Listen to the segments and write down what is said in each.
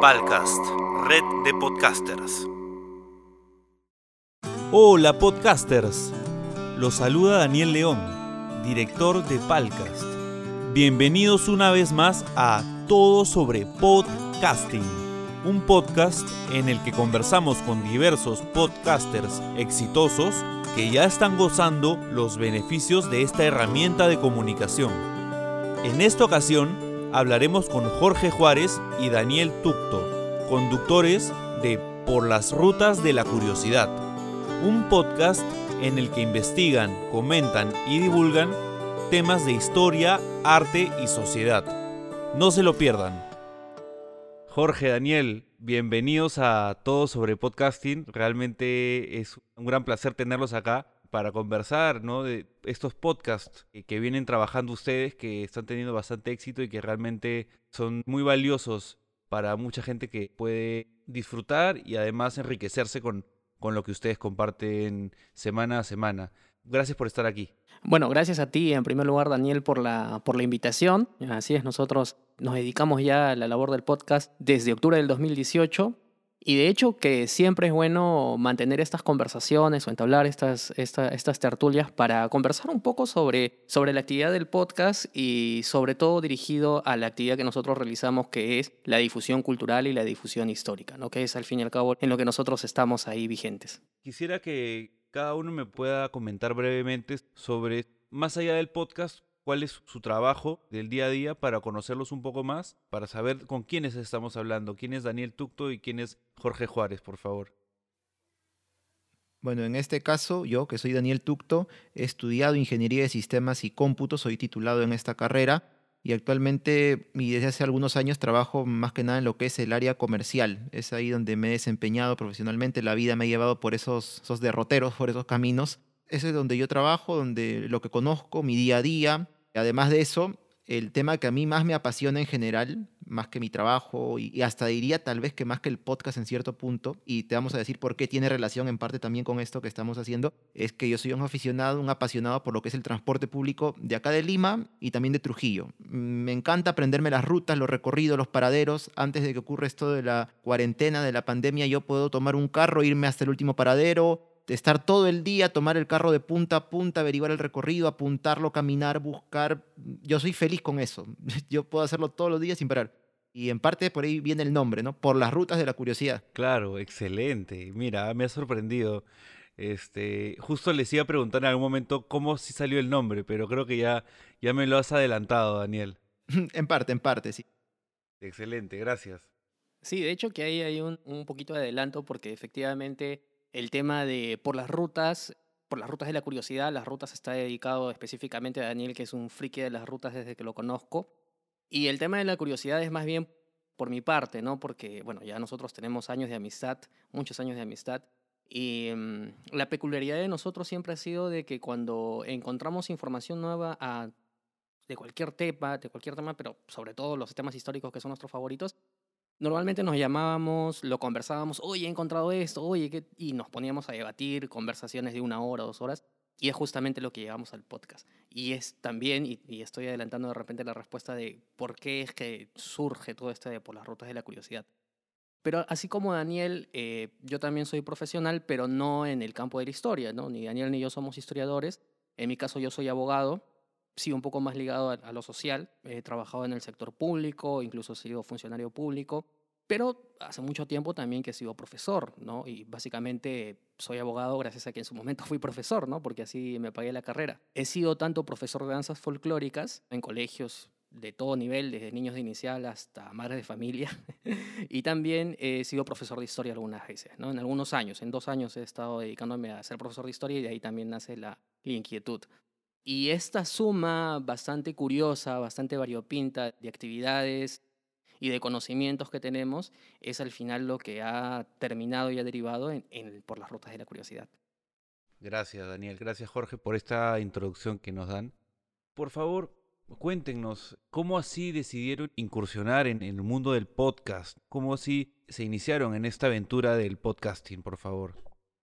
Palcast, red de podcasters. Hola podcasters, los saluda Daniel León, director de Palcast. Bienvenidos una vez más a Todo sobre Podcasting, un podcast en el que conversamos con diversos podcasters exitosos que ya están gozando los beneficios de esta herramienta de comunicación. En esta ocasión hablaremos con Jorge Juárez y Daniel Tucto, conductores de Por las Rutas de la Curiosidad, un podcast en el que investigan, comentan y divulgan temas de historia, arte y sociedad. No se lo pierdan. Jorge, Daniel, bienvenidos a Todos sobre Podcasting. Realmente es un gran placer tenerlos acá para conversar, ¿no? De estos podcasts que vienen trabajando ustedes, que están teniendo bastante éxito y que realmente son muy valiosos para mucha gente que puede disfrutar y además enriquecerse con, con lo que ustedes comparten semana a semana. Gracias por estar aquí. Bueno, gracias a ti en primer lugar, Daniel, por la, por la invitación. Así es, nosotros nos dedicamos ya a la labor del podcast desde octubre del 2018 y de hecho que siempre es bueno mantener estas conversaciones o entablar estas, estas tertulias para conversar un poco sobre, sobre la actividad del podcast y sobre todo dirigido a la actividad que nosotros realizamos que es la difusión cultural y la difusión histórica, ¿no? que es al fin y al cabo en lo que nosotros estamos ahí vigentes. Quisiera que cada uno me pueda comentar brevemente sobre, más allá del podcast, cuál es su trabajo del día a día para conocerlos un poco más, para saber con quiénes estamos hablando, quién es Daniel Tucto y quién es Jorge Juárez, por favor. Bueno, en este caso, yo que soy Daniel Tucto, he estudiado Ingeniería de Sistemas y Cómputo, soy titulado en esta carrera y actualmente y desde hace algunos años trabajo más que nada en lo que es el área comercial. Es ahí donde me he desempeñado profesionalmente, la vida me ha llevado por esos, esos derroteros, por esos caminos ese es donde yo trabajo, donde lo que conozco, mi día a día. Además de eso, el tema que a mí más me apasiona en general, más que mi trabajo y, hasta diría tal vez que más que el podcast en cierto punto, y te vamos a decir por qué tiene relación en parte también con esto que estamos haciendo, es que yo soy un aficionado, un apasionado por lo que es el transporte público de acá de Lima y también de Trujillo. Me encanta aprenderme las rutas, los recorridos, los paraderos. Antes de que ocurra esto de la cuarentena, de la pandemia, yo puedo tomar un carro, irme hasta el último paradero, estar todo el día, tomar el carro de punta a punta, averiguar el recorrido, apuntarlo, caminar, buscar. Yo soy feliz con eso. Yo puedo hacerlo todos los días sin parar. Y en parte por ahí viene el nombre, ¿no? Por las rutas de la curiosidad. Claro, excelente. Mira, me ha sorprendido. Este, justo les iba a preguntar en algún momento cómo sí salió el nombre, pero creo que ya, ya me lo has adelantado, Daniel. en parte, en parte, sí. Excelente, gracias. Sí, de hecho que ahí hay un, un poquito de adelanto porque efectivamente el tema de por las rutas, por las rutas de la curiosidad, las rutas está dedicado específicamente a Daniel, que es un friki de las rutas desde que lo conozco. Y el tema de la curiosidad es más bien por mi parte, ¿no? Porque, bueno, ya nosotros tenemos años de amistad, muchos años de amistad. Y mm, la peculiaridad de nosotros siempre ha sido de que cuando encontramos información nueva a, de cualquier tema, de cualquier tema, pero sobre todo los temas históricos que son nuestros favoritos, Normalmente nos llamábamos, lo conversábamos, oye, he encontrado esto, oye, ¿qué? y nos poníamos a debatir conversaciones de una hora, dos horas, y es justamente lo que llevamos al podcast. Y es también, y, estoy adelantando de repente la respuesta de por qué es que surge todo esto de por las rutas de la curiosidad. Pero así como Daniel, eh, yo también soy profesional, pero no en el campo de la historia, ¿no? Ni Daniel ni yo somos historiadores. En mi caso yo soy abogado, sí un poco más ligado a, lo social. He trabajado en el sector público, incluso he sido funcionario público, pero hace mucho tiempo también que he sido profesor, ¿no? Y básicamente soy abogado gracias a que en su momento fui profesor, ¿no? Porque así me pagué la carrera. He sido tanto profesor de danzas folclóricas en colegios de todo nivel, desde niños de inicial hasta madres de familia. y también he sido profesor de historia algunas veces, ¿no? En algunos años, en dos años he estado dedicándome a ser profesor de historia y de ahí también nace la inquietud. Y esta suma bastante curiosa, bastante variopinta de actividades y de conocimientos que tenemos es al final lo que ha terminado y ha derivado en, por las rutas de la curiosidad. Gracias, Daniel. Gracias, Jorge, por esta introducción que nos dan. Por favor, cuéntenos, ¿cómo así decidieron incursionar en, en el mundo del podcast? ¿Cómo así se iniciaron en esta aventura del podcasting, por favor?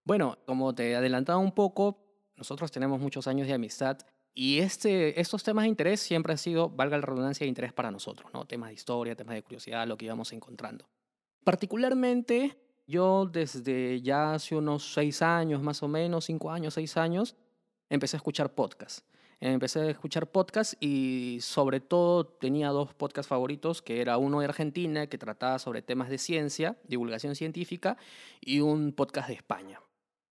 Bueno, como te adelantaba un poco, nosotros tenemos muchos años de amistad y este, estos temas de interés siempre han sido, valga la redundancia, de interés para nosotros, ¿no? Temas de historia, temas de curiosidad, lo que íbamos encontrando. Particularmente, yo desde ya hace unos seis años, más o menos, cinco años, seis años, empecé a escuchar podcasts. Empecé a escuchar podcasts y sobre todo tenía dos podcasts favoritos, que era uno de Argentina, que trataba sobre temas de ciencia, divulgación científica, y un podcast de España,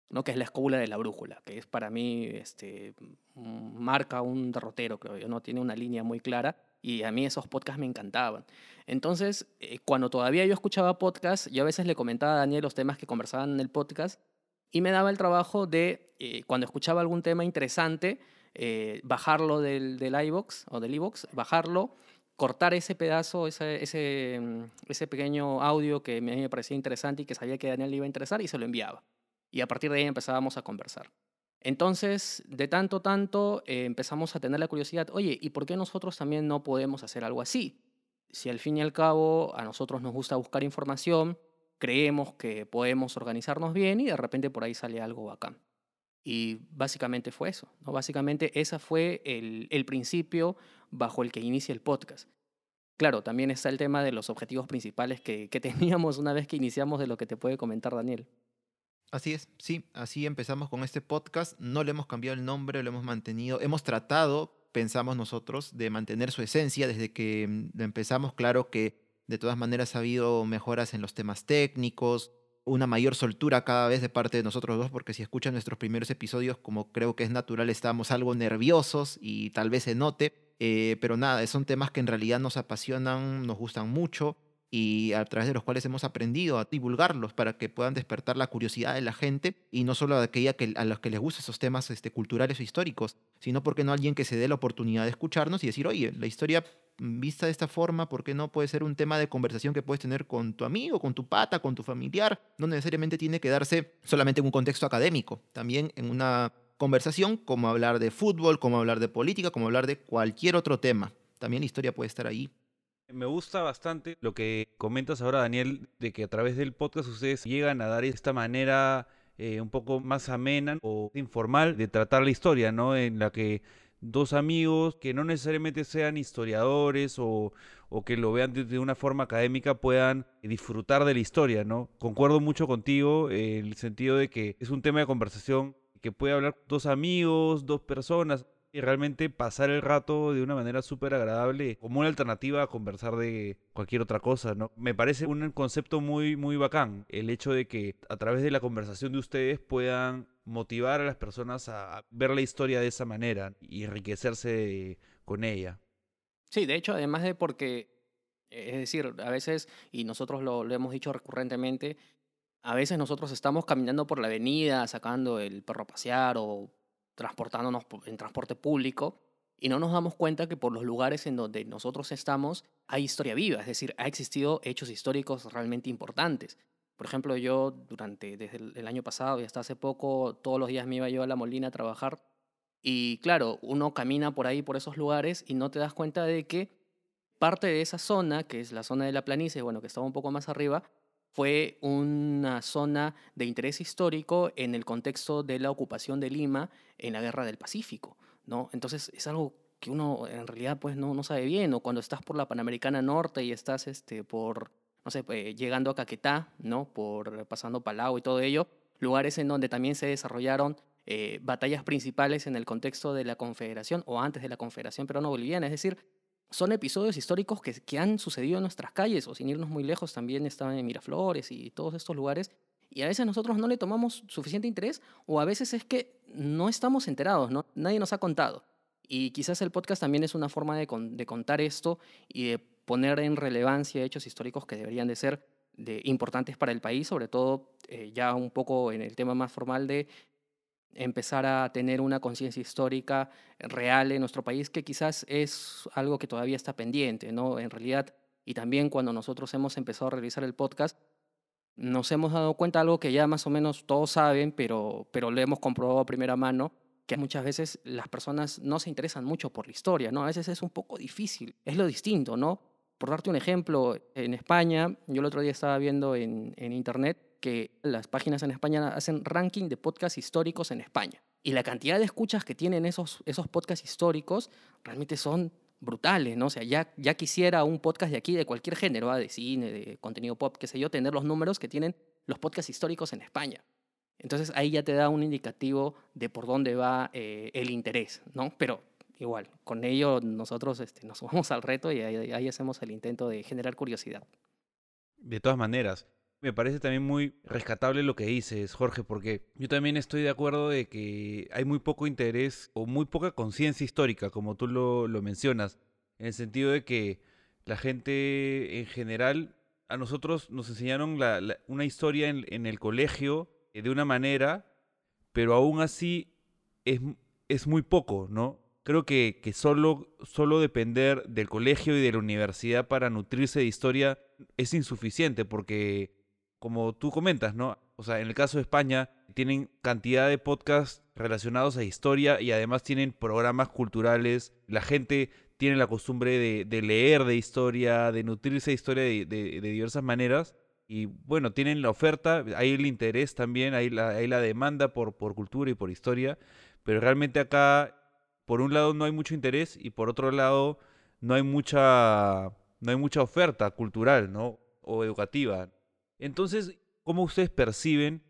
¿no? que es La Escóbula de la Brújula, que es para mí, este, marca un derrotero, creo yo, ¿no? tiene una línea muy clara y a mí esos podcasts me encantaban. Entonces, eh, cuando todavía yo escuchaba podcasts, yo a veces le comentaba a Daniel los temas que conversaban en el podcast y me daba el trabajo de, eh, cuando escuchaba algún tema interesante, eh, bajarlo del, del iVox o del iVox, bajarlo, cortar ese pedazo, ese, ese, mm, pequeño audio que a mí me parecía interesante y que sabía que Daniel le iba a interesar y se lo enviaba. Y a partir de ahí empezábamos a conversar. Entonces, de tanto, tanto, eh, empezamos a tener la curiosidad, oye, ¿y por qué nosotros también no podemos hacer algo así? Si al fin y al cabo a nosotros nos gusta buscar información, creemos que podemos organizarnos bien y de repente por ahí sale algo bacán. Y básicamente fue eso, ¿no? Básicamente ese fue el, el principio bajo el que inicia el podcast. Claro, también está el tema de los objetivos principales que, que teníamos una vez que iniciamos de lo que te puede comentar Daniel. Así es, sí, así empezamos con este podcast. No le hemos cambiado el nombre, lo hemos mantenido. Hemos tratado, pensamos nosotros, de mantener su esencia desde que mm, empezamos. Claro que de todas maneras ha habido mejoras en los temas técnicos, una mayor soltura cada vez de parte de nosotros dos, porque si escuchan nuestros primeros episodios, como creo que es natural, estábamos algo nerviosos y tal vez se note. Eh, pero nada, son temas que en realidad nos apasionan, nos gustan mucho y a través de los cuales hemos aprendido a divulgarlos para que puedan despertar la curiosidad de la gente y no solo a aquella que, a los que les gustan esos temas este, culturales o históricos, sino porque no alguien que se dé la oportunidad de escucharnos y decir, oye, la historia vista de esta forma, ¿por qué no puede ser un tema de conversación que puedes tener con tu amigo, con tu pata, con tu familiar? No necesariamente tiene que darse solamente en un contexto académico, también en una conversación como hablar de fútbol, como hablar de política, como hablar de cualquier otro tema. También la historia puede estar ahí. Me gusta bastante lo que comentas ahora, Daniel, de que a través del podcast ustedes llegan a dar esta manera eh, un poco más amena o informal de tratar la historia, ¿no? En la que dos amigos que no necesariamente sean historiadores o, o que lo vean de, una forma académica puedan disfrutar de la historia, ¿no? Concuerdo mucho contigo en el sentido de que es un tema de conversación que puede hablar dos amigos, dos personas, y realmente pasar el rato de una manera súper agradable como una alternativa a conversar de cualquier otra cosa, ¿no? Me parece un concepto muy, muy bacán el hecho de que a través de la conversación de ustedes puedan motivar a las personas a ver la historia de esa manera y enriquecerse con ella. Sí, de hecho, además de porque, es decir, a veces, y nosotros lo, lo hemos dicho recurrentemente, a veces nosotros estamos caminando por la avenida, sacando el perro a pasear o transportándonos en transporte público y no nos damos cuenta que por los lugares en donde nosotros estamos hay historia viva, es decir, ha existido hechos históricos realmente importantes. Por ejemplo, yo durante, desde el año pasado y hasta hace poco, todos los días me iba yo a la Molina a trabajar y claro, uno camina por ahí, por esos lugares y no te das cuenta de que parte de esa zona, que es la zona de la planicie, bueno, que estaba un poco más arriba, fue una zona de interés histórico en el contexto de la ocupación de Lima en la Guerra del Pacífico, ¿no? Entonces es algo que uno en realidad pues no, no sabe bien, o cuando estás por la Panamericana Norte y estás este, por, no sé, pues, llegando a Caquetá, ¿no? Por pasando Palau y todo ello, lugares en donde también se desarrollaron eh, batallas principales en el contexto de la Confederación o antes de la Confederación Peruano-Boliviana, es decir, son episodios históricos que, que han sucedido en nuestras calles, o sin irnos muy lejos, también estaban en Miraflores y todos estos lugares, y a veces nosotros no le tomamos suficiente interés, o a veces es que no estamos enterados, ¿no? nadie nos ha contado. Y quizás el podcast también es una forma de, de contar esto y de poner en relevancia hechos históricos que deberían de ser de, importantes para el país, sobre todo eh, ya un poco en el tema más formal de empezar a tener una conciencia histórica real en nuestro país, que quizás es algo que todavía está pendiente, ¿no? En realidad, y también cuando nosotros hemos empezado a realizar el podcast, nos hemos dado cuenta de algo que ya más o menos todos saben, pero, pero lo hemos comprobado a primera mano, que muchas veces las personas no se interesan mucho por la historia, ¿no? A veces es un poco difícil, es lo distinto, ¿no? Por darte un ejemplo, en España, yo el otro día estaba viendo en, en internet que las páginas en España hacen ranking de podcasts históricos en España. Y la cantidad de escuchas que tienen esos, esos podcasts históricos realmente son brutales, ¿no? O sea, ya, ya quisiera un podcast de aquí, de cualquier género, ¿ah? de cine, de contenido pop, qué sé yo, tener los números que tienen los podcasts históricos en España. Entonces ahí ya te da un indicativo de por dónde va eh, el interés, ¿no? Pero igual, con ello nosotros este, nos sumamos al reto y ahí, ahí hacemos el intento de generar curiosidad. De todas maneras, me parece también muy rescatable lo que dices, Jorge, porque yo también estoy de acuerdo de que hay muy poco interés o muy poca conciencia histórica, como tú lo, lo, mencionas, en el sentido de que la gente en general, a nosotros nos enseñaron una historia en, en, el colegio eh, de una manera, pero aún así es, es muy poco, ¿no? Creo que, que solo, solo depender del colegio y de la universidad para nutrirse de historia es insuficiente, porque como tú comentas, ¿no? O sea, en el caso de España, tienen cantidad de podcasts relacionados a historia y además tienen programas culturales. La gente tiene la costumbre de, leer de historia, de nutrirse de historia de, de, de, diversas maneras. Y bueno, tienen la oferta, hay el interés también, hay la, hay la demanda por, por cultura y por historia. Pero realmente acá, por un lado, no hay mucho interés y por otro lado, no hay mucha, no hay mucha oferta cultural, ¿no? O educativa. Entonces, ¿cómo ustedes perciben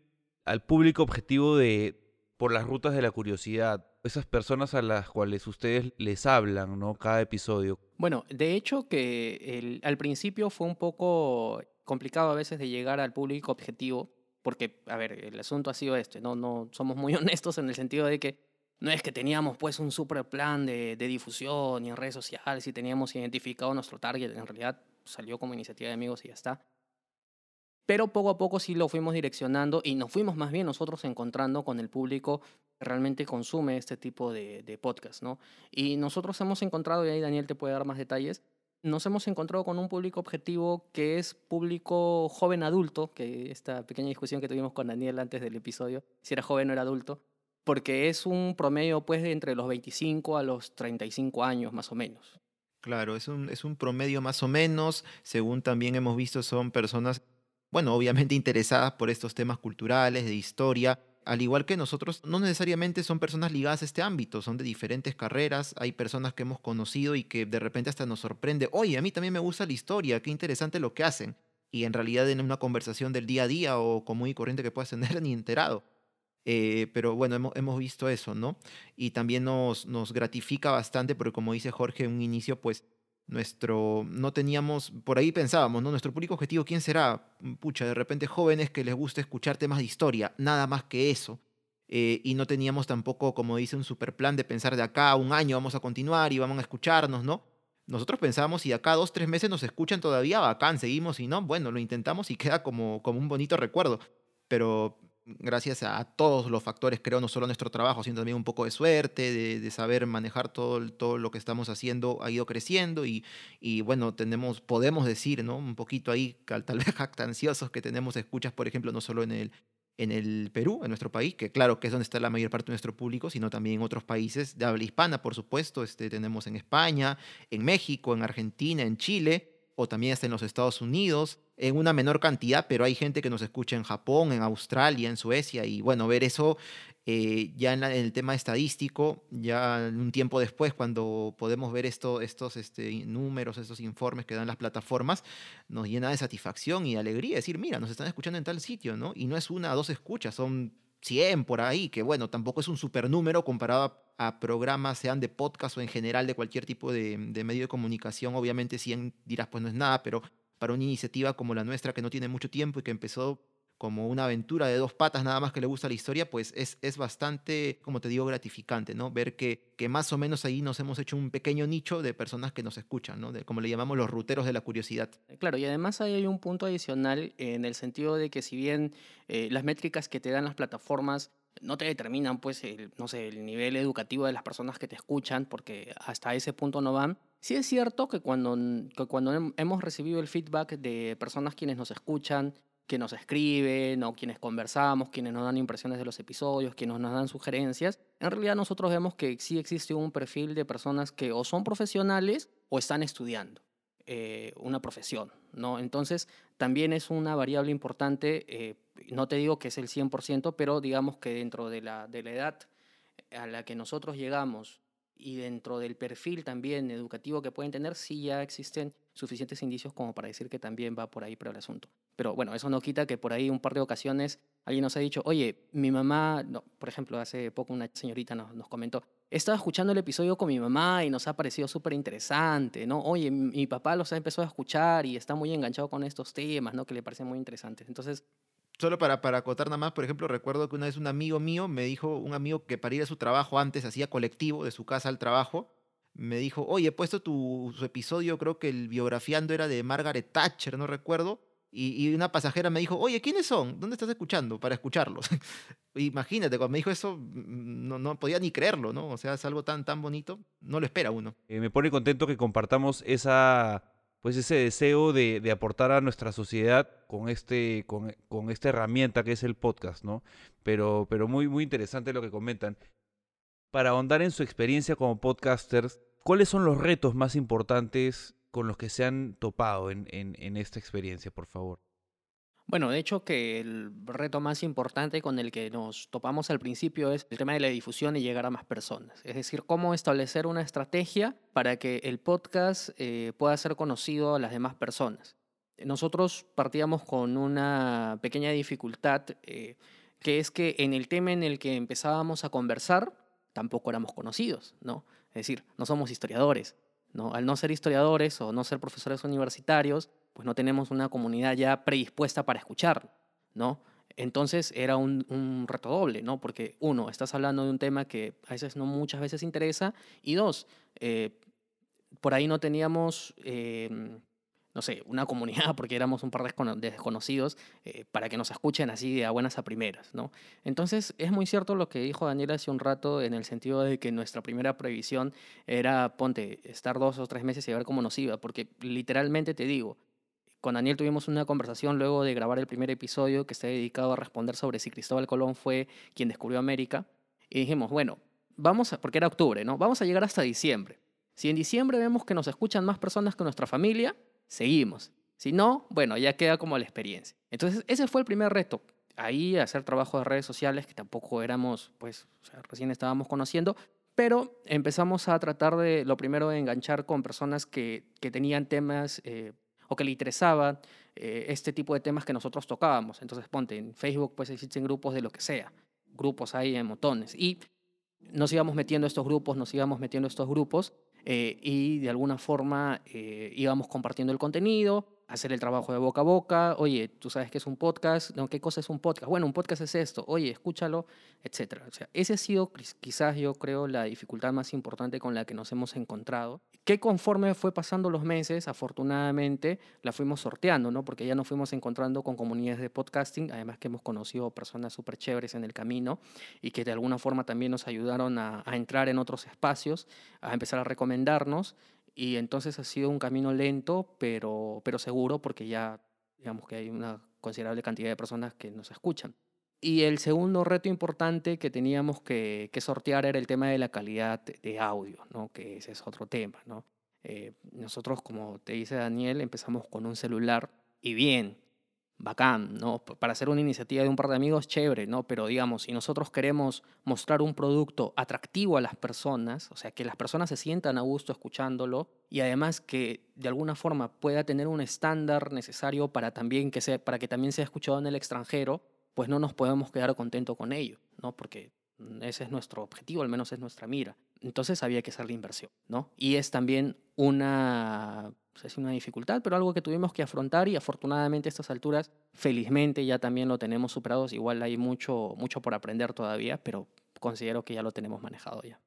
al público objetivo de por las rutas de la curiosidad? Esas personas a las cuales ustedes les hablan, ¿no? Cada episodio. Bueno, de hecho que al principio fue un poco complicado a veces de llegar al público objetivo, porque, a ver, el asunto ha sido este, ¿no? no somos muy honestos en el sentido de que no es que teníamos pues un super plan de, de difusión y en redes sociales y teníamos identificado nuestro target, en realidad salió como iniciativa de amigos y ya está pero poco a poco sí lo fuimos direccionando y nos fuimos más bien nosotros encontrando con el público que realmente consume este tipo de, de podcast, ¿no? Y nosotros hemos encontrado, y ahí Daniel te puede dar más detalles, nos hemos encontrado con un público objetivo que es público joven adulto, que esta pequeña discusión que tuvimos con Daniel antes del episodio, si era joven o era adulto, porque es un promedio pues de entre los 25 a los 35 años más o menos. Claro, es un, es un promedio más o menos, según también hemos visto son personas bueno, obviamente interesadas por estos temas culturales, de historia, al igual que nosotros, no necesariamente son personas ligadas a este ámbito, son de diferentes carreras, hay personas que hemos conocido y que de repente hasta nos sorprende, oye, a mí también me gusta la historia, qué interesante lo que hacen. Y en realidad en una conversación del día a día o común y corriente que puedas tener ni enterado. Eh, pero bueno, hemos, hemos, visto eso, ¿no? Y también nos, nos gratifica bastante porque como dice Jorge en un inicio, pues nuestro, no teníamos, por ahí pensábamos, ¿no? Nuestro público objetivo, ¿quién será? Pucha, de repente jóvenes que les gusta escuchar temas de historia, nada más que eso. Eh, y no teníamos tampoco, como dice, un super plan de pensar de acá a un año vamos a continuar y vamos a escucharnos, ¿no? Nosotros pensábamos si de acá dos, tres meses nos escuchan todavía, bacán, seguimos y no, bueno, lo intentamos y queda como, como un bonito recuerdo. Pero gracias a todos los factores, creo, no solo nuestro trabajo, sino también un poco de suerte, de, de saber manejar todo, todo lo que estamos haciendo, ha ido creciendo y, y, bueno, tenemos, podemos decir, ¿no? Un poquito ahí, tal vez jactanciosos, que tenemos escuchas, por ejemplo, no solo en el, en el Perú, en nuestro país, que claro que es donde está la mayor parte de nuestro público, sino también en otros países de habla hispana, por supuesto. Este, tenemos en España, en México, en Argentina, en Chile, o también hasta en los Estados Unidos en una menor cantidad, pero hay gente que nos escucha en Japón, en Australia, en Suecia, y bueno, ver eso eh, ya en, el tema estadístico, ya un tiempo después, cuando podemos ver esto, estos este, números, estos informes que dan las plataformas, nos llena de satisfacción y alegría, decir, mira, nos están escuchando en tal sitio, ¿no? Y no es una o dos escuchas, son 100 por ahí, que bueno, tampoco es un super número comparado a, programas, sean de podcast o en general de cualquier tipo de, de medio de comunicación. Obviamente 100 dirás, pues no es nada, pero para una iniciativa como la nuestra que no tiene mucho tiempo y que empezó como una aventura de dos patas nada más que le gusta la historia, pues es, es bastante, como te digo, gratificante, ¿no? Ver que, que más o menos ahí nos hemos hecho un pequeño nicho de personas que nos escuchan, ¿no? De, como le llamamos los ruteros de la curiosidad. Claro, y además hay un punto adicional en el sentido de que si bien eh, las métricas que te dan las plataformas no te determinan, pues, no sé, el nivel educativo de las personas que te escuchan, porque hasta ese punto no van, Sí es cierto que cuando, que cuando hemos recibido el feedback de personas quienes nos escuchan, que nos escriben o quienes conversamos, quienes nos dan impresiones de los episodios, quienes nos dan sugerencias, en realidad nosotros vemos que sí existe un perfil de personas que o son profesionales o están estudiando eh, una profesión, ¿no? Entonces también es una variable importante, eh, no te digo que es el 100%, pero digamos que dentro de la, de la edad a la que nosotros llegamos y dentro del perfil también educativo que pueden tener, sí ya existen suficientes indicios como para decir que también va por ahí por el asunto. Pero bueno, eso no quita que por ahí un par de ocasiones alguien nos ha dicho, oye, mi mamá, no, por ejemplo, hace poco una señorita nos, nos comentó, estaba escuchando el episodio con mi mamá y nos ha parecido súper interesante, ¿no? Oye, mi, papá los ha empezado a escuchar y está muy enganchado con estos temas, ¿no? Que le parecen muy interesantes. Entonces, Solo para, para acotar nada más, por ejemplo, recuerdo que una vez un amigo mío me dijo, un amigo que para ir a su trabajo antes hacía colectivo de su casa al trabajo, me dijo, oye, he puesto tu su episodio, creo que el biografiando era de Margaret Thatcher, no recuerdo, y, y una pasajera me dijo, oye, ¿quiénes son? ¿Dónde estás escuchando? Para escucharlos. Imagínate, cuando me dijo eso, mm, no, no podía ni creerlo, ¿no? O sea, es algo tan, tan bonito, no lo espera uno. Eh, me pone contento que compartamos esa, pues ese deseo de, aportar a nuestra sociedad con, este, con, esta herramienta que es el podcast, ¿no? Pero, pero muy, muy interesante lo que comentan. Para ahondar en su experiencia como podcasters, ¿cuáles son los retos más importantes con los que se han topado en esta experiencia, por favor? Bueno, de hecho que el reto más importante con el que nos topamos al principio es el tema de la difusión y llegar a más personas. Es decir, cómo establecer una estrategia para que el podcast eh, pueda ser conocido a las demás personas. Nosotros partíamos con una pequeña dificultad, eh, que es que en el tema en el que empezábamos a conversar, tampoco éramos conocidos, ¿no? Es decir, no somos historiadores, ¿no? Al no ser historiadores o no ser profesores universitarios, pues no tenemos una comunidad ya predispuesta para escucharlo, ¿no? Entonces era un, un, reto doble, ¿no? Porque uno, estás hablando de un tema que a veces no muchas veces interesa, y dos, eh, por ahí no teníamos, eh, no sé, una comunidad, porque éramos un par de desconocidos, eh, para que nos escuchen así a buenas a primeras, ¿no? Entonces es muy cierto lo que dijo Daniel hace un rato en el sentido de que nuestra primera previsión era, ponte, estar dos o tres meses y ver cómo nos iba, porque literalmente te digo, con Daniel tuvimos una conversación luego de grabar el primer episodio que está dedicado a responder sobre si Cristóbal Colón fue quien descubrió América. Y dijimos, bueno, vamos a, porque era octubre, ¿no? Vamos a llegar hasta diciembre. Si en diciembre vemos que nos escuchan más personas que nuestra familia, seguimos. Si no, bueno, ya queda como la experiencia. Entonces, ese fue el primer reto. Ahí hacer trabajo de redes sociales, que tampoco éramos, pues, o sea, recién estábamos conociendo, pero empezamos a tratar de, lo primero, de enganchar con personas que, que tenían temas eh, o que le interesaba eh, este tipo de temas que nosotros tocábamos. Entonces, ponte, en Facebook pues existen grupos de lo que sea, grupos hay en montones. Y nos íbamos metiendo estos grupos, nos íbamos metiendo estos grupos eh, y de alguna forma eh, íbamos compartiendo el contenido, hacer el trabajo de boca a boca, oye, tú sabes que es un podcast, no, ¿qué cosa es un podcast? Bueno, un podcast es esto, oye, escúchalo, etc. O sea, ese ha sido quizás yo creo la dificultad más importante con la que nos hemos encontrado, que conforme fue pasando los meses, afortunadamente la fuimos sorteando, ¿no? Porque ya nos fuimos encontrando con comunidades de podcasting, además que hemos conocido personas súper chéveres en el camino y que de alguna forma también nos ayudaron a entrar en otros espacios, a empezar a recomendarnos y entonces ha sido un camino lento, pero, pero seguro, porque ya digamos que hay una considerable cantidad de personas que nos escuchan. Y el segundo reto importante que teníamos que, sortear era el tema de la calidad de audio, ¿no? que ese es otro tema. ¿no? Eh, nosotros, como te dice Daniel, empezamos con un celular y bien, bacán, ¿no? Para hacer una iniciativa de un par de amigos, chévere, ¿no? Pero digamos, si nosotros queremos mostrar un producto atractivo a las personas, o sea, que las personas se sientan a gusto escuchándolo y además que de alguna forma pueda tener un estándar necesario para, también que sea, para que también sea escuchado en el extranjero, pues no nos podemos quedar contentos con ello, ¿no? Porque ese es nuestro objetivo, al menos es nuestra mira. Entonces había que hacer la inversión, ¿no? Y es también una es una dificultad, pero algo que tuvimos que afrontar y afortunadamente a estas alturas, felizmente ya también lo tenemos superados. Igual hay mucho, mucho por aprender todavía, pero considero que ya lo tenemos manejado ya.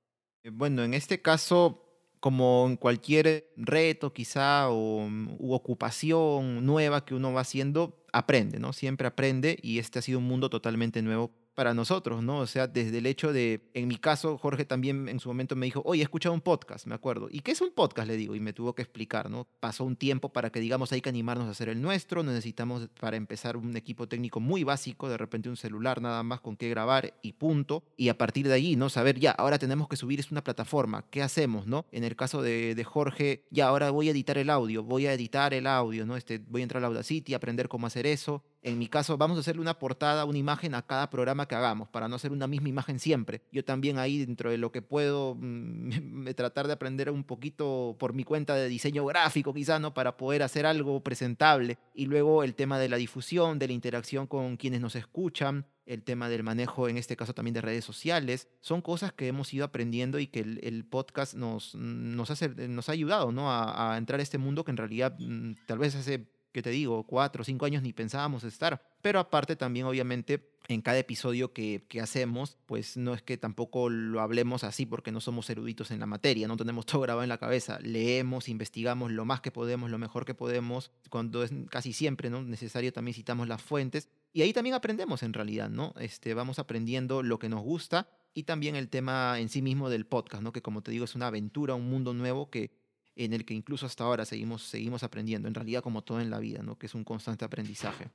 Eh, bueno, en este caso, como en cualquier reto quizá o u ocupación nueva que uno va haciendo, aprende, ¿no? Siempre aprende y este ha sido un mundo totalmente nuevo para nosotros, ¿no? O sea, desde el hecho de, en mi caso, Jorge también en su momento me dijo, oye, he escuchado un podcast, me acuerdo. ¿Y qué es un podcast? Le digo, y me tuvo que explicar, ¿no? Pasó un tiempo para que digamos, hay que animarnos a hacer el nuestro, necesitamos para empezar un equipo técnico muy básico, de repente un celular nada más con qué grabar y punto. Y a partir de ahí, ¿no? Saber, ya, ahora tenemos que subir, es una plataforma, ¿qué hacemos, ¿no? En el caso de, de Jorge, ya, ahora voy a editar el audio, voy a editar el audio, ¿no? Este, voy a entrar a Audacity, aprender cómo hacer eso En mi caso, vamos a hacerle una portada, una imagen a cada programa que hagamos, para no hacer una misma imagen siempre. Yo también ahí, dentro de lo que puedo, mm, tratar de aprender un poquito por mi cuenta de diseño gráfico, quizá, ¿no? Para poder hacer algo presentable. Y luego el tema de la difusión, de la interacción con quienes nos escuchan, el tema del manejo, en este caso también de redes sociales, son cosas que hemos ido aprendiendo y que el, podcast nos, nos ha ayudado ¿no? a, a entrar a este mundo que en realidad mm, tal vez hace que te digo, cuatro o cinco años ni pensábamos estar. Pero aparte también, obviamente, en cada episodio que, que, hacemos, pues no es que tampoco lo hablemos así porque no somos eruditos en la materia, no tenemos todo grabado en la cabeza. Leemos, investigamos lo más que podemos, lo mejor que podemos. Cuando es casi siempre ¿no? necesario también citamos las fuentes. Y ahí también aprendemos en realidad, ¿no? Este, vamos aprendiendo lo que nos gusta y también el tema en sí mismo del podcast, ¿no? Que como te digo es una aventura, un mundo nuevo que en el que incluso hasta ahora seguimos, seguimos aprendiendo, en realidad como todo en la vida, ¿no? que es un constante aprendizaje.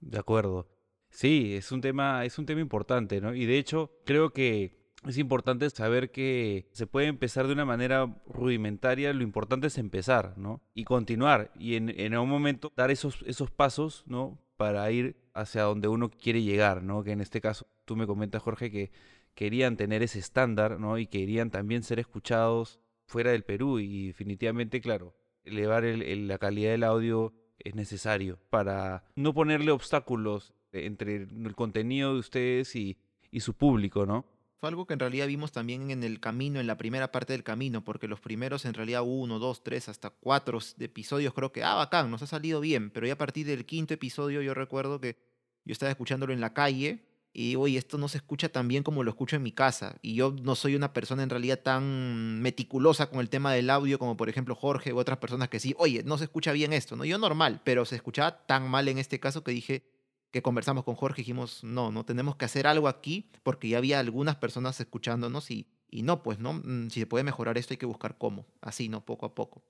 De acuerdo. Sí, es un tema, es un tema importante, ¿no? Y de hecho, creo que es importante saber que se puede empezar de una manera rudimentaria, lo importante es empezar, ¿no? Y continuar, y en, en algún momento dar esos, esos pasos, ¿no? Para ir hacia donde uno quiere llegar, ¿no? Que en este caso, tú me comentas, Jorge, que querían tener ese estándar, ¿no? Y querían también ser escuchados fuera del Perú y definitivamente, claro, elevar el, la calidad del audio es necesario para no ponerle obstáculos entre el contenido de ustedes y, y su público, ¿no? Fue algo que en realidad vimos también en el camino, en la primera parte del camino, porque los primeros en realidad uno, dos, tres, hasta cuatro episodios creo que, ah, bacán, nos ha salido bien, pero ya a partir del quinto episodio yo recuerdo que yo estaba escuchándolo en la calle y oye, esto no se escucha tan bien como lo escucho en mi casa. Y yo no soy una persona en realidad tan meticulosa con el tema del audio como por ejemplo Jorge u otras personas que sí, oye, no se escucha bien esto, ¿no? Yo normal, pero se escuchaba tan mal en este caso que dije que conversamos con Jorge y dijimos, no, no tenemos que hacer algo aquí porque ya había algunas personas escuchándonos y, y no, pues, ¿no? Mm, si se puede mejorar esto hay que buscar cómo, así, ¿no? Poco a poco.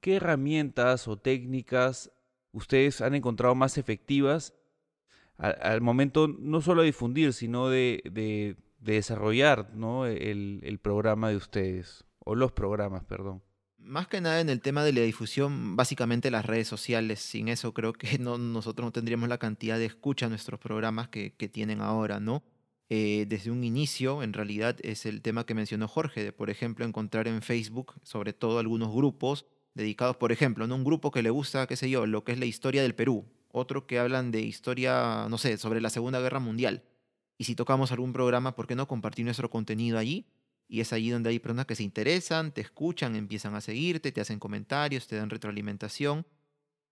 ¿Qué herramientas o técnicas ustedes han encontrado más efectivas al, momento no solo de difundir, sino de, de, desarrollar ¿no? el, el programa de ustedes, o los programas, perdón. Más que nada en el tema de la difusión, básicamente las redes sociales. Sin eso creo que no, nosotros no tendríamos la cantidad de escucha a nuestros programas que, que tienen ahora, ¿no? Eh, desde un inicio, en realidad, es el tema que mencionó Jorge, de, por ejemplo, encontrar en Facebook, sobre todo algunos grupos dedicados, por ejemplo, en un grupo que le gusta, qué sé yo, lo que es la historia del Perú, otro que hablan de historia, no sé, sobre la Segunda Guerra Mundial. Y si tocamos algún programa, ¿por qué no compartir nuestro contenido allí? Y es allí donde hay personas que se interesan, te escuchan, empiezan a seguirte, te hacen comentarios, te dan retroalimentación.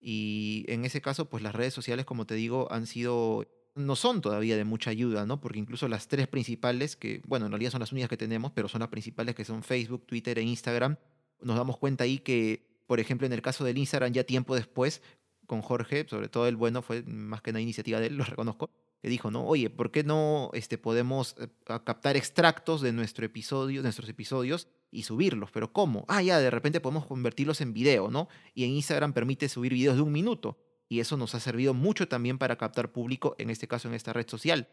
Y en ese caso, pues las redes sociales, como te digo, han sido, no son todavía de mucha ayuda, ¿no? Porque incluso las tres principales, que, bueno, en realidad son las únicas que tenemos, pero son las principales que son Facebook, Twitter e Instagram, nos damos cuenta ahí que, por ejemplo, en el caso del Instagram, ya tiempo después, con Jorge, sobre todo el bueno, fue más que una iniciativa de él, lo reconozco, que dijo, ¿no? Oye, ¿por qué no este, podemos eh, captar extractos de nuestro episodio, nuestros episodios y subirlos? ¿Pero cómo? Ah, ya, de repente podemos convertirlos en video, ¿no? Y en Instagram permite subir videos de un minuto. Y eso nos ha servido mucho también para captar público, en este caso en esta red social.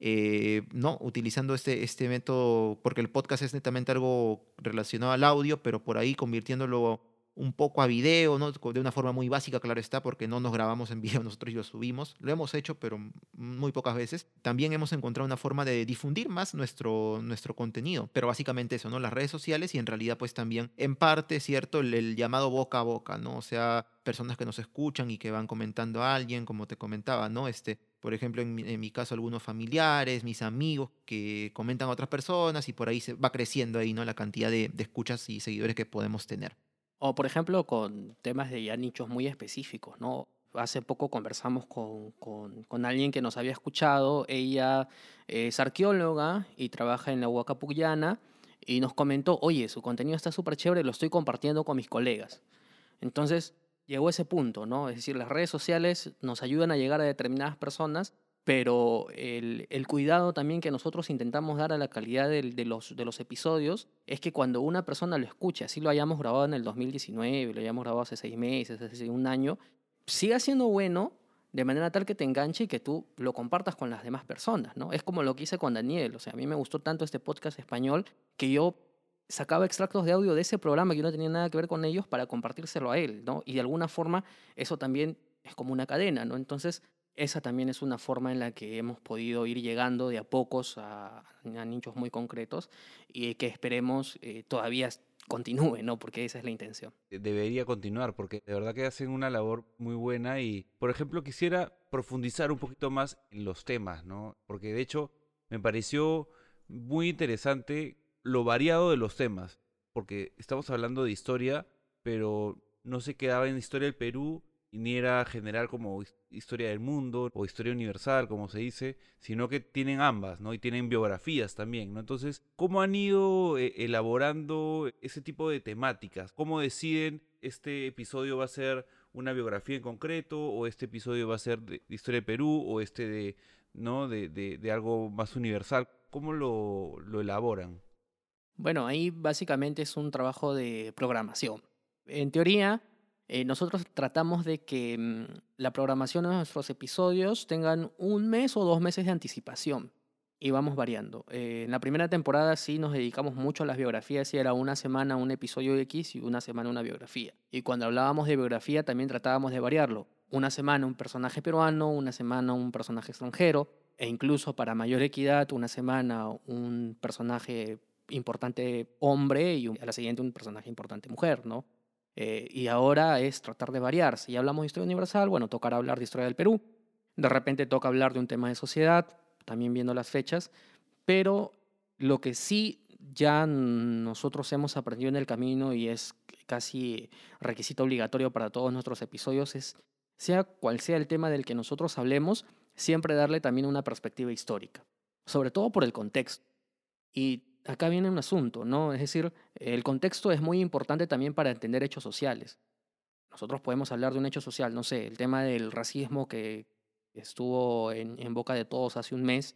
Eh, no, utilizando este, este método, porque el podcast es netamente algo relacionado al audio, pero por ahí convirtiéndolo un poco a video, ¿no? de una forma muy básica, claro está, porque no nos grabamos en video nosotros y lo subimos. Lo hemos hecho, pero muy pocas veces. También hemos encontrado una forma de difundir más nuestro, nuestro contenido, pero básicamente eso, ¿no? Las redes sociales y en realidad pues también en parte, ¿cierto? El, llamado boca a boca, ¿no? O sea, personas que nos escuchan y que van comentando a alguien, como te comentaba, ¿no? Este, por ejemplo, en mi, caso, algunos familiares, mis amigos que comentan a otras personas y por ahí se va creciendo ahí, ¿no? La cantidad de escuchas y seguidores que podemos tener. O por ejemplo con temas de ya nichos muy específicos, ¿no? Hace poco conversamos con, con, con alguien que nos había escuchado, ella es arqueóloga y trabaja en la Huacapucllana y nos comentó, oye, su contenido está súper chévere, lo estoy compartiendo con mis colegas. Entonces llegó ese punto, ¿no? Es decir, las redes sociales nos ayudan a llegar a determinadas personas pero el, el, cuidado también que nosotros intentamos dar a la calidad de, los, de los episodios es que cuando una persona lo escuche, así lo hayamos grabado en el 2019, lo hayamos grabado hace seis meses, hace un año, siga siendo bueno de manera tal que te enganche y que tú lo compartas con las demás personas, ¿no? Es como lo que hice con Daniel, o sea, a mí me gustó tanto este podcast español que yo sacaba extractos de audio de ese programa que no tenía nada que ver con ellos para compartírselo a él, ¿no? Y de alguna forma eso también es como una cadena, ¿no? Entonces, esa también es una forma en la que hemos podido ir llegando de a pocos a, a nichos muy concretos y que esperemos eh, todavía continúe, ¿no? Porque esa es la intención. Debería continuar porque de verdad que hacen una labor muy buena y, por ejemplo, quisiera profundizar un poquito más en los temas, ¿no? Porque de hecho me pareció muy interesante lo variado de los temas, porque estamos hablando de historia, pero no se quedaba en historia del Perú y ni era general como historia del mundo o historia universal, como se dice, sino que tienen ambas, ¿no? Y tienen biografías también, ¿no? Entonces, ¿cómo han ido eh, elaborando ese tipo de temáticas? ¿Cómo deciden este episodio va a ser una biografía en concreto o este episodio va a ser de, historia de Perú o este de, ¿no? De, de, algo más universal? ¿Cómo lo, lo elaboran? Bueno, ahí básicamente es un trabajo de programación. En teoría, eh, nosotros tratamos de que mm, la programación de nuestros episodios tengan un mes o dos meses de anticipación y vamos variando. Eh, en la primera temporada sí nos dedicamos mucho a las biografías y era una semana un episodio X y una semana una biografía. Y cuando hablábamos de biografía también tratábamos de variarlo. Una semana un personaje peruano, una semana un personaje extranjero e incluso para mayor equidad una semana un personaje importante hombre y a la siguiente un personaje importante mujer, ¿no? Eh, y ahora es tratar de variar. Si hablamos de historia universal, bueno, tocará hablar de historia del Perú. De repente toca hablar de un tema de sociedad, también viendo las fechas. Pero lo que sí ya nosotros hemos aprendido en el camino y es casi requisito obligatorio para todos nuestros episodios es, sea cual sea el tema del que nosotros hablemos, siempre darle también una perspectiva histórica, sobre todo por el contexto. Y acá viene un asunto, ¿no? Es decir, el contexto es muy importante también para entender hechos sociales. Nosotros podemos hablar de un hecho social, no sé, el tema del racismo que estuvo en, boca de todos hace un mes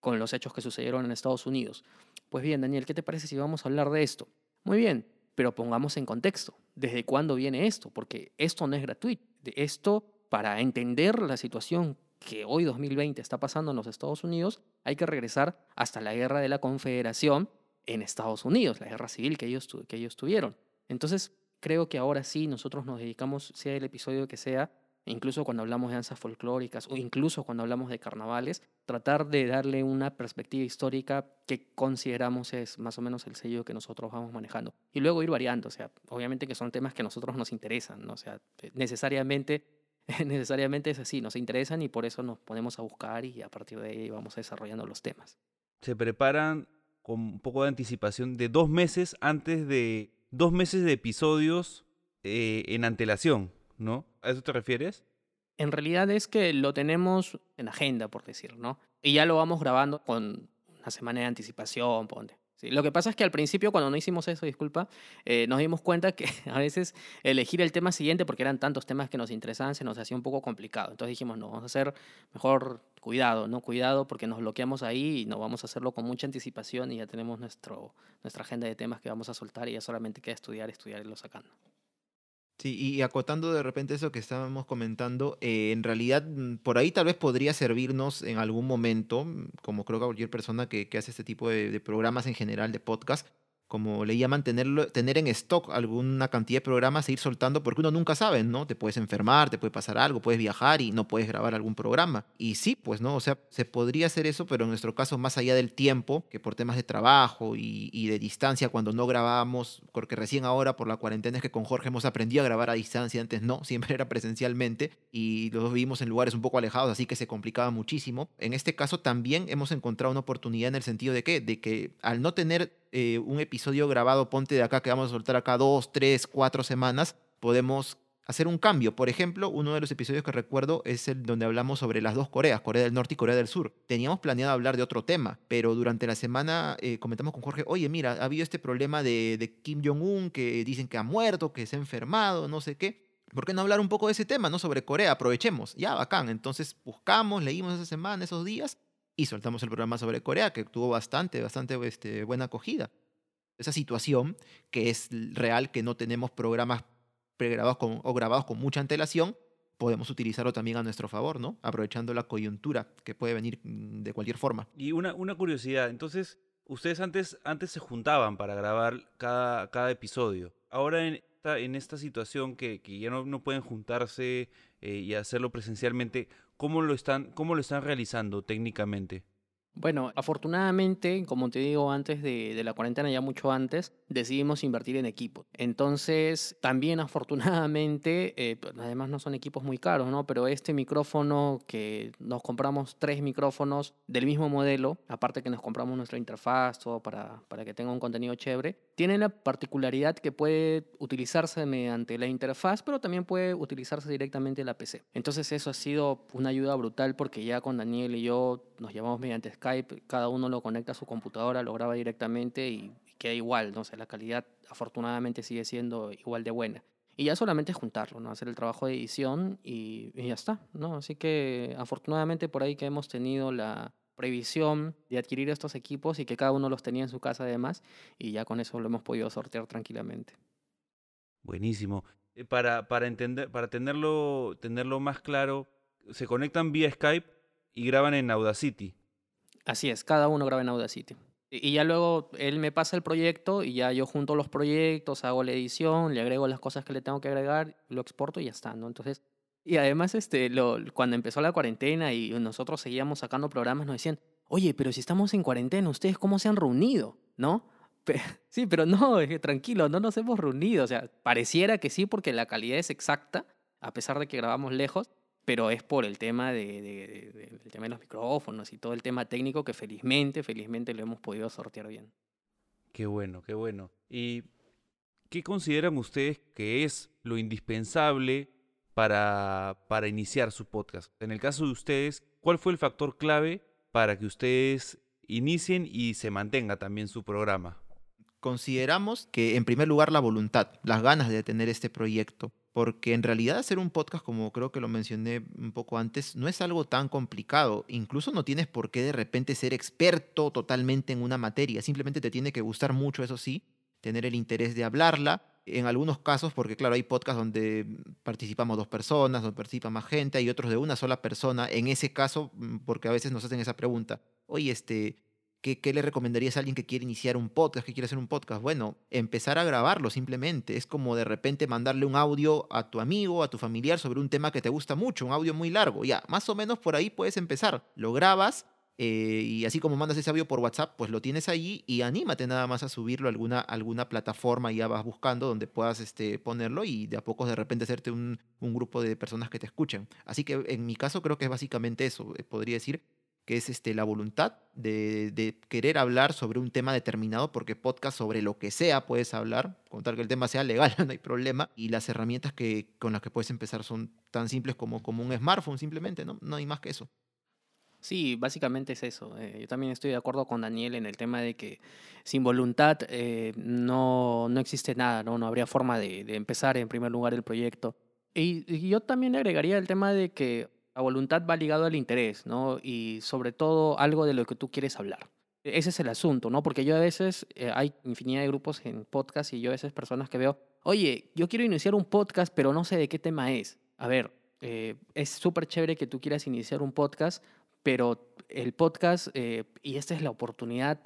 con los hechos que sucedieron en Estados Unidos. Pues bien, Daniel, ¿qué te parece si vamos a hablar de esto? Muy bien, pero pongamos en contexto. ¿Desde cuándo viene esto? Porque esto no es gratuito. Esto, para entender la situación que hoy 2020 está pasando en los Estados Unidos, hay que regresar hasta la guerra de la Confederación en Estados Unidos, la guerra civil que ellos, que ellos tuvieron. Entonces, creo que ahora sí nosotros nos dedicamos, sea el episodio que sea, incluso cuando hablamos de danzas folclóricas o incluso cuando hablamos de carnavales, tratar de darle una perspectiva histórica que consideramos es más o menos el sello que nosotros vamos manejando. Y luego ir variando, o sea, obviamente que son temas que a nosotros nos interesan, ¿no? o sea, necesariamente necesariamente es así, nos interesan y por eso nos ponemos a buscar y a partir de ahí vamos desarrollando los temas. Se preparan con un poco de anticipación de dos meses antes de dos meses de episodios eh, en antelación, ¿no? ¿A eso te refieres? En realidad es que lo tenemos en agenda, por decir, ¿no? Y ya lo vamos grabando con una semana de anticipación, ponte. Lo que pasa es que al principio, cuando no hicimos eso, disculpa, eh, nos dimos cuenta que a veces elegir el tema siguiente, porque eran tantos temas que nos interesaban, se nos hacía un poco complicado. Entonces dijimos, no, vamos a hacer mejor cuidado, ¿no? Cuidado porque nos bloqueamos ahí y no vamos a hacerlo con mucha anticipación y ya tenemos nuestro, nuestra agenda de temas que vamos a soltar y ya solamente queda estudiar, estudiar y lo sacando. Sí, y acotando de repente eso que estábamos comentando, eh, en realidad mm, por ahí tal vez podría servirnos en algún momento, mm, como creo que cualquier persona que, que hace este tipo de, de, programas en general, de podcast, como le llaman, tener en stock alguna cantidad de programas e ir soltando, porque uno nunca sabe, ¿no? Te puedes enfermar, te puede pasar algo, puedes viajar y no puedes grabar algún programa. Y sí, pues, ¿no? O sea, se podría hacer eso, pero en nuestro caso, más allá del tiempo, que por temas de trabajo y, y de distancia, cuando no grabábamos, porque recién ahora por la cuarentena es que con Jorge hemos aprendido a grabar a distancia, antes no, siempre era presencialmente, y los vivimos en lugares un poco alejados, así que se complicaba muchísimo. En este caso también hemos encontrado una oportunidad en el sentido de que, de que al no tener eh, un episodio grabado, ponte de acá, que vamos a soltar acá dos, tres, cuatro semanas, podemos hacer un cambio. Por ejemplo, uno de los episodios que recuerdo es el donde hablamos sobre las dos Coreas, Corea del Norte y Corea del Sur. Teníamos planeado hablar de otro tema, pero durante la semana eh, comentamos con Jorge, oye, mira, ha habido este problema de, de Kim Jong-un, que dicen que ha muerto, que se ha enfermado, no sé qué. ¿Por qué no hablar un poco de ese tema, no? Sobre Corea, aprovechemos. Ya, bacán. Entonces buscamos, leímos esa semana, esos días, y soltamos el programa sobre Corea, que tuvo bastante, bastante este, buena acogida. Esa situación que es real, que no tenemos programas pregrabados o grabados con mucha antelación, podemos utilizarlo también a nuestro favor, ¿no? Aprovechando la coyuntura que puede venir mm, de cualquier forma. Y una, curiosidad, entonces, ustedes antes, antes se juntaban para grabar cada, cada episodio. Ahora esta, en esta situación que, que ya no, no pueden juntarse eh, y hacerlo presencialmente, ¿cómo lo están, cómo lo están realizando técnicamente? Bueno, afortunadamente, como te digo antes de, la cuarentena, ya mucho antes, decidimos invertir en equipos. Entonces, también afortunadamente, eh, pues, además no son equipos muy caros, ¿no? Pero este micrófono que nos compramos tres micrófonos del mismo modelo, aparte que nos compramos nuestra interfaz, todo para, para que tenga un contenido chévere, tiene la particularidad que puede utilizarse mediante la interfaz, pero también puede utilizarse directamente en la PC. Entonces, eso ha sido una ayuda brutal porque ya con Daniel y yo nos llamamos mediante Skype, cada uno lo conecta a su computadora, lo graba directamente y, queda igual, ¿no? La calidad afortunadamente sigue siendo igual de buena. Y ya solamente juntarlo, ¿no? Hacer el trabajo de edición y, y, ya está, ¿no? Así que afortunadamente por ahí que hemos tenido la previsión de adquirir estos equipos y que cada uno los tenía en su casa además y ya con eso lo hemos podido sortear tranquilamente. Buenísimo. Eh, para, para, entender, para tenerlo, tenerlo más claro, se conectan vía Skype y graban en Audacity. Así es, cada uno graba en Audacity. Y ya luego él me pasa el proyecto y ya yo junto los proyectos, hago la edición, le agrego las cosas que le tengo que agregar, lo exporto y ya está, ¿no? Entonces, y además este, lo, cuando empezó la cuarentena y nosotros seguíamos sacando programas, nos decían, oye, pero si estamos en cuarentena, ¿ustedes cómo se han reunido? ¿No? sí, pero no, tranquilo, no nos hemos reunido. O sea, pareciera que sí porque la calidad es exacta, a pesar de que grabamos lejos, pero es por el tema de, de, de, tema de los micrófonos y todo el tema técnico que felizmente, felizmente lo hemos podido sortear bien. Qué bueno, qué bueno. ¿Y qué consideran ustedes que es lo indispensable para, para iniciar su podcast? En el caso de ustedes, ¿cuál fue el factor clave para que ustedes inicien y se mantenga también su programa? Consideramos que en primer lugar la voluntad, las ganas de tener este proyecto porque en realidad hacer un podcast, como creo que lo mencioné un poco antes, no es algo tan complicado. Incluso no tienes por qué de repente ser experto totalmente en una materia, simplemente te tiene que gustar mucho, eso sí, tener el interés de hablarla. En algunos casos, porque claro, hay podcasts donde participamos dos personas, donde participa más gente, hay otros de una sola persona. En ese caso, mm, porque a veces nos hacen esa pregunta, oye, este, ¿Qué, le recomendarías a alguien que quiere iniciar un podcast, que quiere hacer un podcast? Bueno, empezar a grabarlo simplemente. Es como de repente mandarle un audio a tu amigo, a tu familiar sobre un tema que te gusta mucho, un audio muy largo. Ya, más o menos por ahí puedes empezar. Lo grabas eh, y así como mandas ese audio por WhatsApp, pues lo tienes ahí y anímate nada más a subirlo a alguna, alguna plataforma ya vas buscando donde puedas este, ponerlo y de a poco de repente hacerte un, un grupo de personas que te escuchen. Así que en mi caso creo que es básicamente eso, eh, podría decir que es este, la voluntad de, querer hablar sobre un tema determinado, porque podcast sobre lo que sea puedes hablar, contar que el tema sea legal, no hay problema, y las herramientas que, con las que puedes empezar son tan simples como, como un smartphone, simplemente, ¿no? No hay más que eso. Sí, básicamente es eso. Eh, yo también estoy de acuerdo con Daniel en el tema de que sin voluntad eh, no, no existe nada, ¿no? No habría forma de, empezar en primer lugar el proyecto. Y, y, yo también agregaría el tema de que la voluntad va ligado al interés, ¿no? Y sobre todo algo de lo que tú quieres hablar. Ese es el asunto, ¿no? Porque yo a veces, eh, hay infinidad de grupos en podcast y yo a veces personas que veo, oye, yo quiero iniciar un podcast, pero no sé de qué tema es. A ver, eh, es súper chévere que tú quieras iniciar un podcast, pero el podcast, eh, y esta es la oportunidad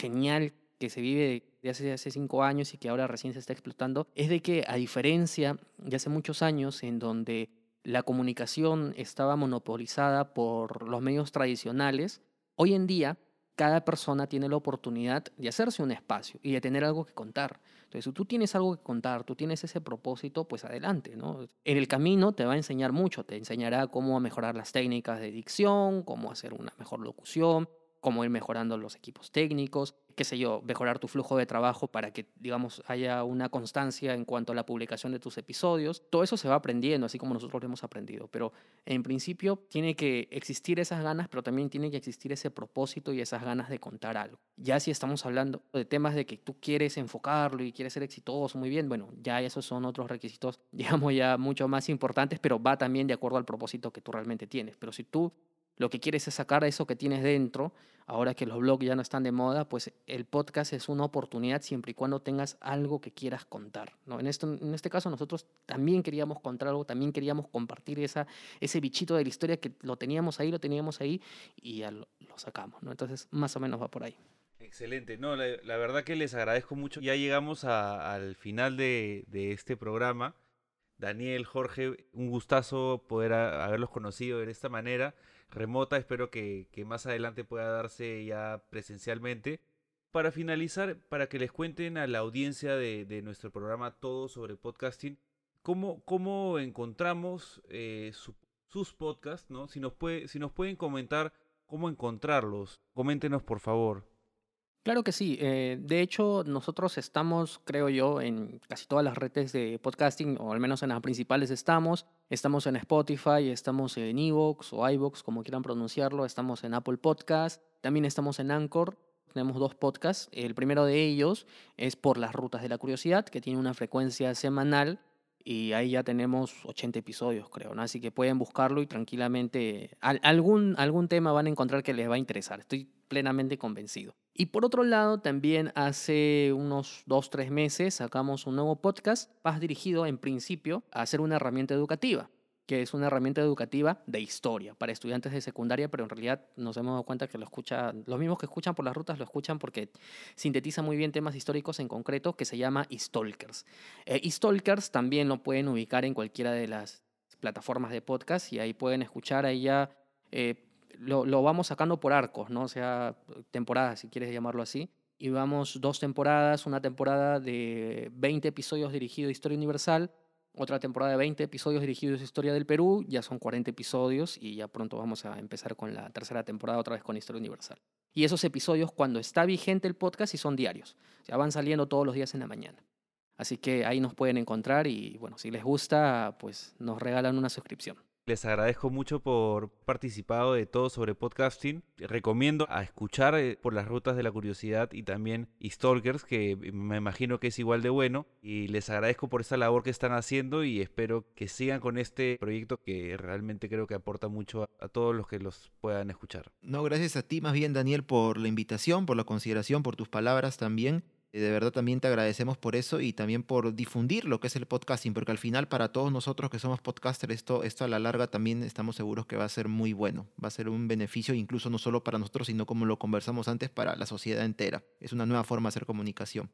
genial que se vive de hace, hace cinco años y que ahora recién se está explotando, es de que a diferencia de hace muchos años en donde la comunicación estaba monopolizada por los medios tradicionales, hoy en día cada persona tiene la oportunidad de hacerse un espacio y de tener algo que contar. Entonces, si tú tienes algo que contar, tú tienes ese propósito, pues adelante, ¿no? En el camino te va a enseñar mucho, te enseñará cómo mejorar las técnicas de dicción, cómo hacer una mejor locución, cómo ir mejorando los equipos técnicos, qué sé yo, mejorar tu flujo de trabajo para que, digamos, haya una constancia en cuanto a la publicación de tus episodios. Todo eso se va aprendiendo, así como nosotros lo hemos aprendido. Pero en principio tiene que existir esas ganas, pero también tiene que existir ese propósito y esas ganas de contar algo. Ya si estamos hablando de temas de que tú quieres enfocarlo y quieres ser exitoso, muy bien, bueno, ya esos son otros requisitos, digamos, ya mucho más importantes, pero va también de acuerdo al propósito que tú realmente tienes. Pero si tú lo que quieres es sacar eso que tienes dentro, ahora que los blogs ya no están de moda, pues el podcast es una oportunidad siempre y cuando tengas algo que quieras contar. ¿no? En, esto, en este caso nosotros también queríamos contar algo, también queríamos compartir esa, ese bichito de la historia que lo teníamos ahí, lo teníamos ahí y ya lo, sacamos. ¿no? Entonces más o menos va por ahí. Excelente, no, la, verdad que les agradezco mucho. Ya llegamos al final de, este programa. Daniel, Jorge, un gustazo poder haberlos conocido de esta manera remota. Espero que, más adelante pueda darse ya presencialmente. Para finalizar, para que les cuenten a la audiencia de, nuestro programa todo sobre podcasting, cómo, cómo encontramos eh, sus podcasts, ¿no? Si nos, puede, si nos pueden comentar cómo encontrarlos, coméntenos por favor. Claro que sí. Eh, de hecho, nosotros estamos, creo yo, en casi todas las redes de podcasting, o al menos en las principales estamos. Estamos en Spotify, estamos en Evox o iVoox, como quieran pronunciarlo. Estamos en Apple Podcast. También estamos en Anchor. Tenemos dos podcasts. El primero de ellos es Por las Rutas de la Curiosidad, que tiene una frecuencia semanal y ahí ya tenemos 80 episodios, creo, ¿no? Así que pueden buscarlo y tranquilamente algún, algún tema van a encontrar que les va a interesar. Estoy plenamente convencido. Y por otro lado, también hace unos dos, tres meses sacamos un nuevo podcast más dirigido en principio a hacer una herramienta educativa que es una herramienta educativa de historia para estudiantes de secundaria, pero en realidad nos hemos dado cuenta que lo escucha, los mismos que escuchan por las rutas lo escuchan porque sintetiza muy bien temas históricos en concreto que se llama Stalkers. Eh, también lo pueden ubicar en cualquiera de las plataformas de podcast y ahí pueden escuchar, ahí ya eh, lo, lo, vamos sacando por arcos, ¿no? O sea, temporadas, si quieres llamarlo así. Y vamos dos temporadas, una temporada de 20 episodios dirigido a Historia Universal, otra temporada de 20 episodios dirigidos a Historia del Perú, ya son 40 episodios y ya pronto vamos a empezar con la tercera temporada otra vez con Historia Universal. Y esos episodios cuando está vigente el podcast y son diarios, ya van saliendo todos los días en la mañana. Así que ahí nos pueden encontrar y bueno, si les gusta, pues nos regalan una suscripción. Les agradezco mucho por participado de todo sobre podcasting. Recomiendo a escuchar eh, por las rutas de la curiosidad y también Stalkers, que me imagino que es igual de bueno. Y les agradezco por esta labor que están haciendo y espero que sigan con este proyecto que realmente creo que aporta mucho a, a todos los que los puedan escuchar. No, gracias a ti más bien Daniel por la invitación, por la consideración, por tus palabras también. Eh, de verdad también te agradecemos por eso y también por difundir lo que es el podcasting, porque al final para todos nosotros que somos podcasters, esto, esto a la larga también estamos seguros que va a ser muy bueno, va a ser un beneficio incluso no solo para nosotros, sino como lo conversamos antes, para la sociedad entera. Es una nueva forma de hacer comunicación.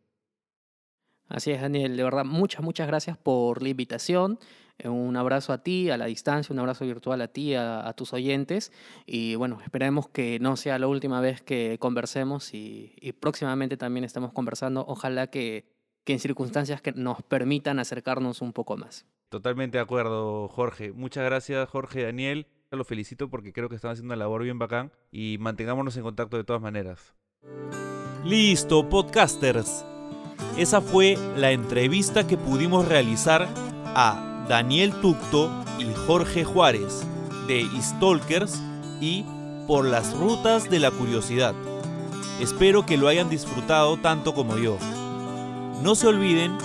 Así es, Daniel. De verdad, muchas, muchas gracias por la invitación. Eh, un abrazo a ti, a la distancia, un abrazo virtual a ti, a, tus oyentes. Y bueno, esperemos que no sea la última vez que conversemos y, próximamente también estemos conversando. Ojalá que, que en circunstancias que nos permitan acercarnos un poco más. Totalmente de acuerdo, Jorge. Muchas gracias, Jorge Daniel. Lo felicito porque creo que están haciendo una labor bien bacán y mantengámonos en contacto de todas maneras. Listo, podcasters. Esa fue la entrevista que pudimos realizar a Daniel Tucto y Jorge Juárez de Stalkers y Por las Rutas de la Curiosidad. Espero que lo hayan disfrutado tanto como yo. No se olviden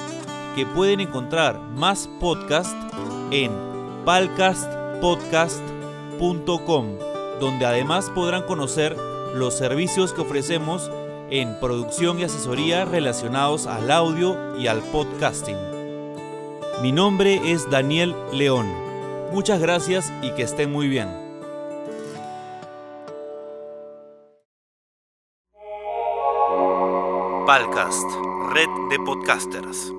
que pueden encontrar más podcasts en palcastpodcast.com, donde además podrán conocer los servicios que ofrecemos en producción y asesoría relacionados al audio y al podcasting. Mi nombre es Daniel León. Muchas gracias y que estén muy bien. Palcast, red de podcasters.